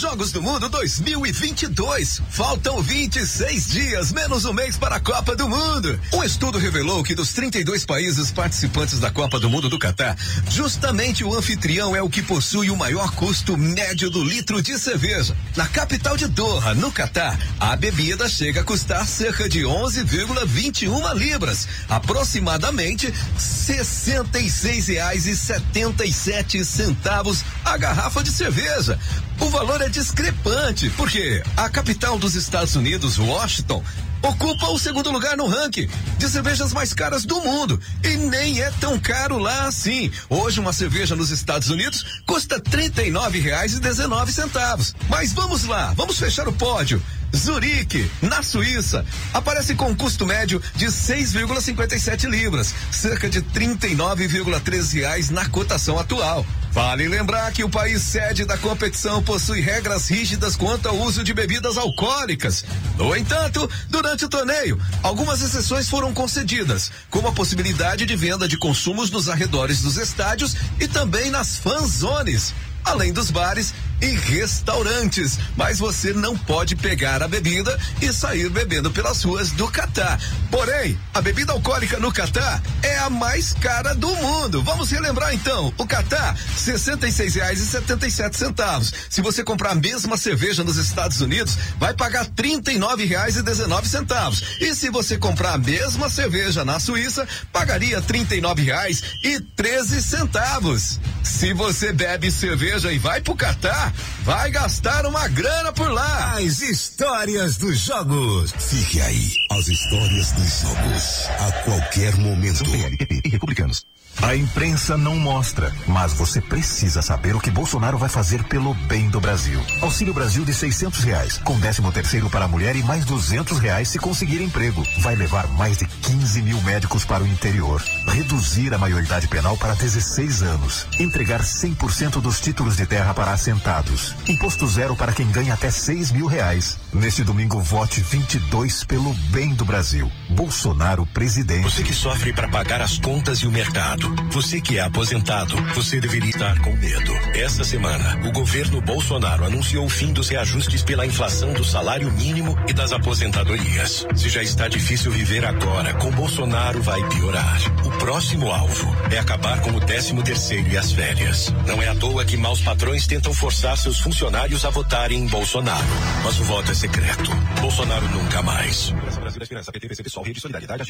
Jogos do Mundo 2022. Faltam 26 dias, menos um mês para a Copa do Mundo. Um estudo revelou que dos 32 países participantes da Copa do Mundo do Catar, justamente o anfitrião é o que possui o maior custo médio do litro de cerveja. Na capital de Doha, no Catar, a bebida chega a custar cerca de 11,21 libras, aproximadamente 66 reais e 77 centavos a garrafa de cerveja. O valor é discrepante, porque a capital dos Estados Unidos, Washington, ocupa o segundo lugar no ranking de cervejas mais caras do mundo. E nem é tão caro lá assim. Hoje uma cerveja nos Estados Unidos custa R$ 39,19 Mas vamos lá, vamos fechar o pódio. Zurique, na Suíça, aparece com um custo médio de 6,57 libras, cerca de 39,13 reais na cotação atual. Vale lembrar que o país sede da competição possui regras rígidas quanto ao uso de bebidas alcoólicas. No entanto, durante o torneio, algumas exceções foram concedidas, como a possibilidade de venda de consumos nos arredores dos estádios e também nas fanzones além dos bares e restaurantes. Mas você não pode pegar a bebida e sair bebendo pelas ruas do Catar. Porém, a bebida alcoólica no Catar é a mais cara do mundo. Vamos relembrar então. O Catar, R$ 66,77 centavos. Se você comprar a mesma cerveja nos Estados Unidos, vai pagar R$ 39,19 centavos. E se você comprar a mesma cerveja na Suíça, pagaria R$ 39,13 centavos. Se você bebe cerveja e vai pro Catar, vai gastar uma grana por lá. As histórias dos jogos. Fique aí. As histórias dos jogos. A qualquer momento. PLPP e republicanos. A imprensa não mostra, mas você precisa saber o que Bolsonaro vai fazer pelo bem do Brasil. Auxílio Brasil de 600 reais, com 13 terceiro para a mulher e mais 200 reais se conseguir emprego. Vai levar mais de 15 mil médicos para o interior. Reduzir a maioridade penal para 16 anos. Entregar 100% dos títulos de terra para assentados. Imposto zero para quem ganha até 6 mil reais. Neste domingo, vote 22 pelo bem do Brasil. Bolsonaro presidente. Você que sofre para pagar as contas e o mercado. Você que é aposentado, você deveria estar com medo. Essa semana, o governo Bolsonaro anunciou o fim dos reajustes pela inflação do salário mínimo e das aposentadorias. Se já está difícil viver agora, com Bolsonaro vai piorar. O próximo alvo é acabar com o 13 terceiro e as férias. Não é à toa que maus patrões tentam forçar seus funcionários a votarem em Bolsonaro. Mas o voto é secreto. Bolsonaro nunca mais. Brasil, Esperança, PT, PC, PSOL, Rede Solidariedade,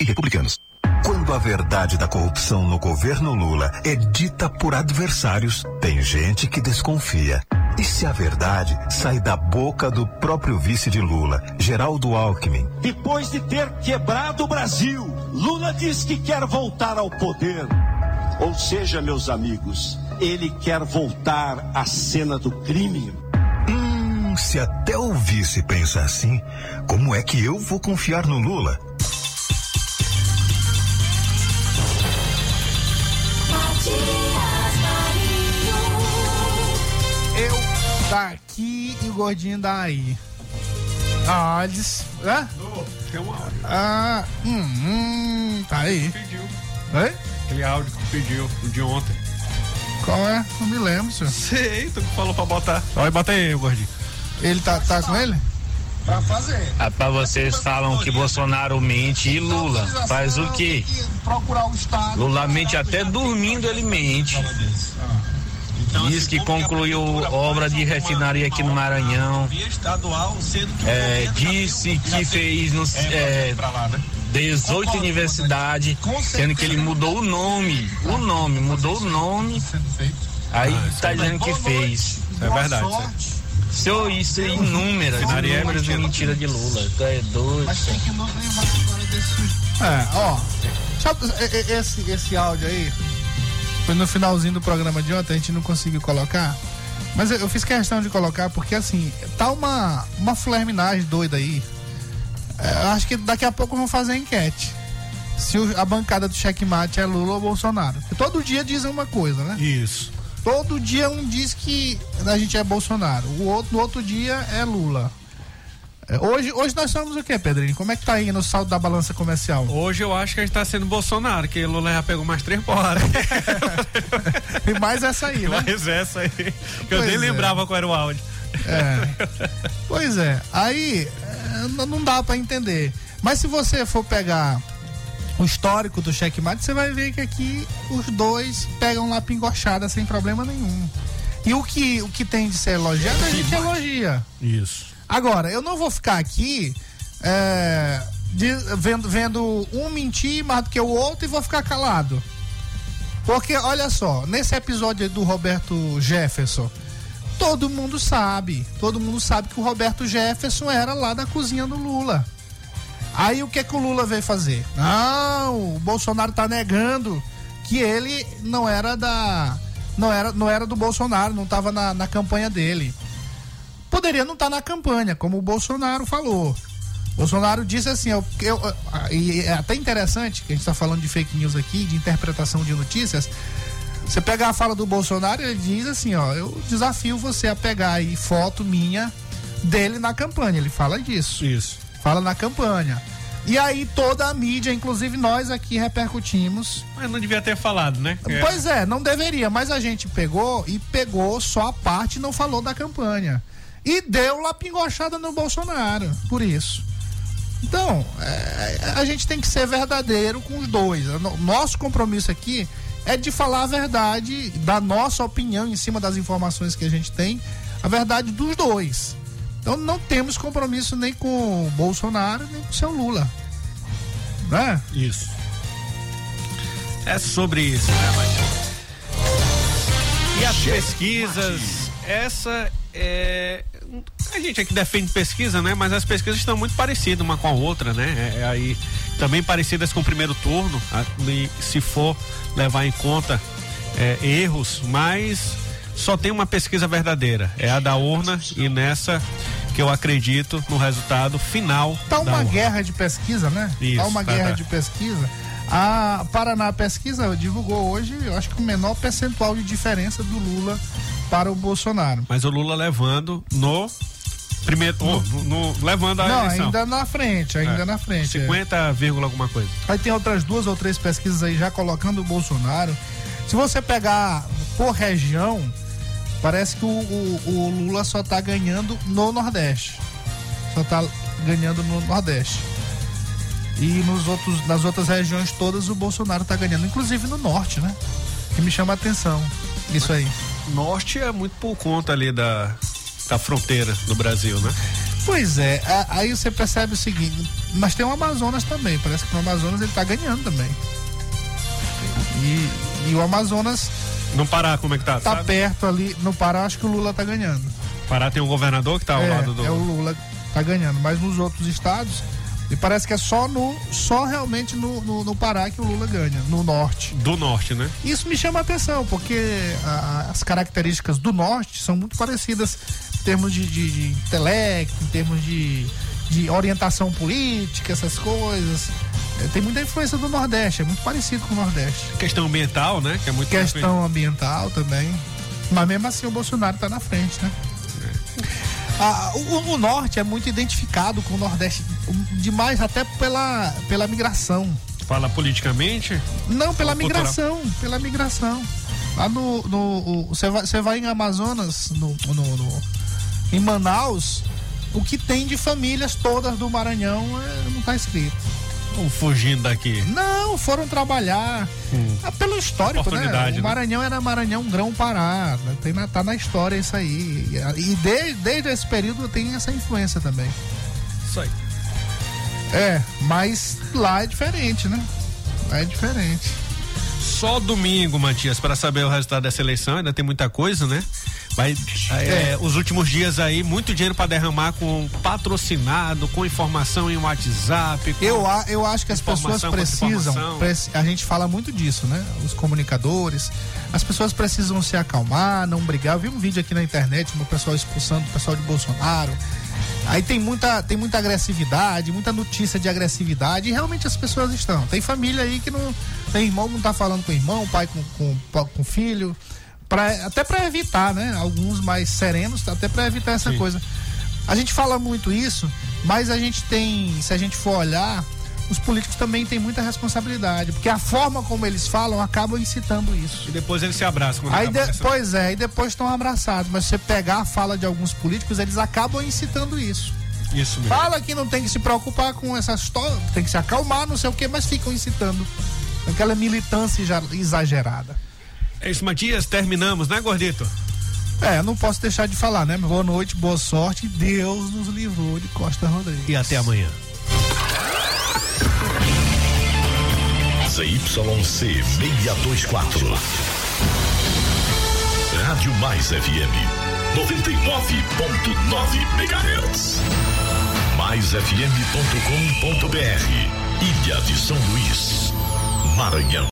e Republicanos. Quando a verdade da corrupção no governo Lula é dita por adversários, tem gente que desconfia. E se a verdade sai da boca do próprio vice de Lula, Geraldo Alckmin? Depois de ter quebrado o Brasil, Lula diz que quer voltar ao poder. Ou seja, meus amigos, ele quer voltar à cena do crime. Hum, se até o vice pensa assim, como é que eu vou confiar no Lula? Eu daqui e o gordinho daí. Ah, eles. Hã? Tem um áudio. Ah, hum, hum, tá aí. Pediu. Oi? Aquele áudio que pediu, o de ontem. Qual é? Não me lembro, senhor. Sei, tu que falou pra botar. Olha, bota aí, gordinho. Ele tá, tá com ele? Pra fazer. Rapaz, vocês falam que Bolsonaro mente e Lula faz o quê? Procurar o Estado. Lula mente até dormindo, ele mente. Diz que concluiu obra de refinaria aqui no Maranhão. É, disse que fez nos, é, 18 universidades, sendo que ele mudou o nome. O nome, mudou o nome. Aí tá dizendo que fez. É verdade. Isso Senhor, isso é inúmeras, é inúmeras mentira. mentiras de Lula. Tu é doido. Mas tem que agora desse. É, ó. E- e- esse, esse áudio aí, foi no finalzinho do programa de ontem, a gente não conseguiu colocar. Mas eu, eu fiz questão de colocar porque, assim, tá uma, uma flerminagem doida aí. É, eu acho que daqui a pouco vão fazer a enquete. Se o- a bancada do checkmate é Lula ou Bolsonaro. Porque todo dia dizem uma coisa, né? Isso. Todo dia um diz que a gente é Bolsonaro. O outro, no outro dia é Lula. É, Hoje, hoje nós somos o quê, Pedrinho? Como é que tá aí no saldo da balança comercial? Hoje eu acho que a gente tá sendo Bolsonaro, que o Lula já pegou mais três porras. [laughs] E mais essa aí, né? mais essa aí. Que eu nem é. lembrava qual era o áudio. É. Pois é. Aí é, não dá pra entender. Mas se você for pegar o histórico do checkmate, você vai ver que aqui os dois pegam lá pingochada sem problema nenhum. E o que, o que tem de ser elogiado, a gente elogia. Isso. Agora, eu não vou ficar aqui é, de- vendo, vendo um mentir mais do que o outro e vou ficar calado. Porque, olha só, nesse episódio do Roberto Jefferson, todo mundo sabe, todo mundo sabe que o Roberto Jefferson era lá da cozinha do Lula. Aí o que que o Lula veio fazer? Não, o Bolsonaro tá negando que ele não era da não era não era do Bolsonaro, não tava na, na campanha dele. Poderia não estar na campanha, como o Bolsonaro falou. Bolsonaro disse assim, eu, eu- e é até interessante que a gente está falando de fake news aqui, de interpretação de notícias. Você pegar a fala do Bolsonaro, ele diz assim, ó, eu desafio você a pegar aí foto minha dele na campanha. Ele fala disso. Isso. Fala na campanha. E aí toda a mídia, inclusive nós aqui repercutimos. Mas não devia ter falado, né? Pois é, não deveria, mas a gente pegou e pegou só a parte e não falou da campanha. E deu lá pingochada no Bolsonaro, por isso. Então, é, a gente tem que ser verdadeiro com os dois. No- Nosso compromisso aqui é de falar a verdade, da nossa opinião em cima das informações que a gente tem, a verdade dos dois. Então não temos compromisso nem com o Bolsonaro, nem com o seu Lula. Né? Isso. É sobre isso, né, Matias? E as pesquisas, essa é. A gente aqui defende pesquisa, né? Mas as pesquisas estão muito parecidas uma com a outra, né? É, é aí também parecidas com o primeiro turno, se for levar em conta é, erros, mas só tem uma pesquisa verdadeira, é a da urna e nessa que eu acredito no resultado final. Tá uma guerra de pesquisa, né? Isso, tá uma tá, guerra tá. de pesquisa. A Paraná Pesquisa divulgou hoje, eu acho que o menor percentual de diferença do Lula para o Bolsonaro. Mas o Lula levando no primeiro. oh, no, no- levando a Não, eleição. ainda na frente, ainda É. na frente. é. 50, vírgula alguma coisa. Aí tem outras duas ou três pesquisas aí já colocando o Bolsonaro. Se você pegar por região, parece que o, o- o Lula só tá ganhando no Nordeste. Só tá ganhando no Nordeste. E nos outros, nas outras regiões todas o Bolsonaro tá ganhando, inclusive no Norte, né? Que me chama a atenção. Isso aí. Norte é muito por conta ali da, da fronteira do Brasil, né? Pois é, a- aí você percebe o seguinte, mas tem o Amazonas também, parece que no Amazonas ele tá ganhando também. E, e o Amazonas No Pará, como é que tá? tá Sabe? perto ali, no Pará acho que o Lula tá ganhando. Pará tem um governador que tá ao é, lado do. é o Lula tá ganhando, mas nos outros estados, e parece que é só no só realmente no, no, no Pará que o Lula ganha, no norte. Do norte, né? Isso me chama a atenção, porque a- as características do norte são muito parecidas em termos de, de, de intelecto, em termos de, de orientação política, essas coisas. É, tem muita influência do Nordeste, é muito parecido com o Nordeste. Questão ambiental, né? Que é muito Questão ambiental também. Mas mesmo assim o Bolsonaro tá na frente, né? Ah, o, o norte é muito identificado com o Nordeste, demais até pela, pela migração. Fala politicamente? Não, pela Ou cultural? migração, pela migração. Lá no. você vai, vai em Amazonas, no, no- no- em Manaus, o que tem de famílias todas do Maranhão é, não tá escrito. Ou fugindo daqui? Não, foram trabalhar. Ah, pelo histórico, né? O né? Maranhão era Maranhão Grão Pará. né? Tem na, tá na história isso aí. E, e desde, desde esse período tem essa influência também. Isso aí. É, mas lá é diferente, né? Lá é diferente. Só domingo, Matias, para saber o resultado dessa eleição. Ainda tem muita coisa, né? Vai, é, Os últimos dias aí, muito dinheiro para derramar com patrocinado, com informação em WhatsApp. Eu, a- eu acho que as pessoas precisam. a gente fala muito disso, né? Os comunicadores. As pessoas precisam se acalmar, não brigar. Eu vi um vídeo aqui na internet, o pessoal expulsando o pessoal de Bolsonaro. Aí tem muita, tem muita agressividade, muita notícia de agressividade, e realmente as pessoas estão. Tem família aí que não. Tem irmão que não tá falando com o irmão, pai com, com, com filho. Pra, até para evitar, né? Alguns mais serenos, até para evitar essa coisa. A gente fala muito isso, mas a gente tem, se a gente for olhar, os políticos também têm muita responsabilidade, porque a forma como eles falam acaba incitando isso. E depois eles se abraçam. Aí de- pois é, e depois estão abraçados, mas se você pegar a fala de alguns políticos, eles acabam incitando isso. Isso mesmo. Fala que não tem que se preocupar com essa história, tem que se acalmar, não sei o que, mas ficam incitando. Aquela militância exagerada. É isso, Matias. Terminamos, né, Gordito? É, eu não posso deixar de falar, né? Boa noite, boa sorte. Deus nos livrou de Costa Rodrigues. E até amanhã. ZYC 624. Rádio Mais FM 99.9 MHz. MaisFM.com.br. Ilha de São Luís, Maranhão.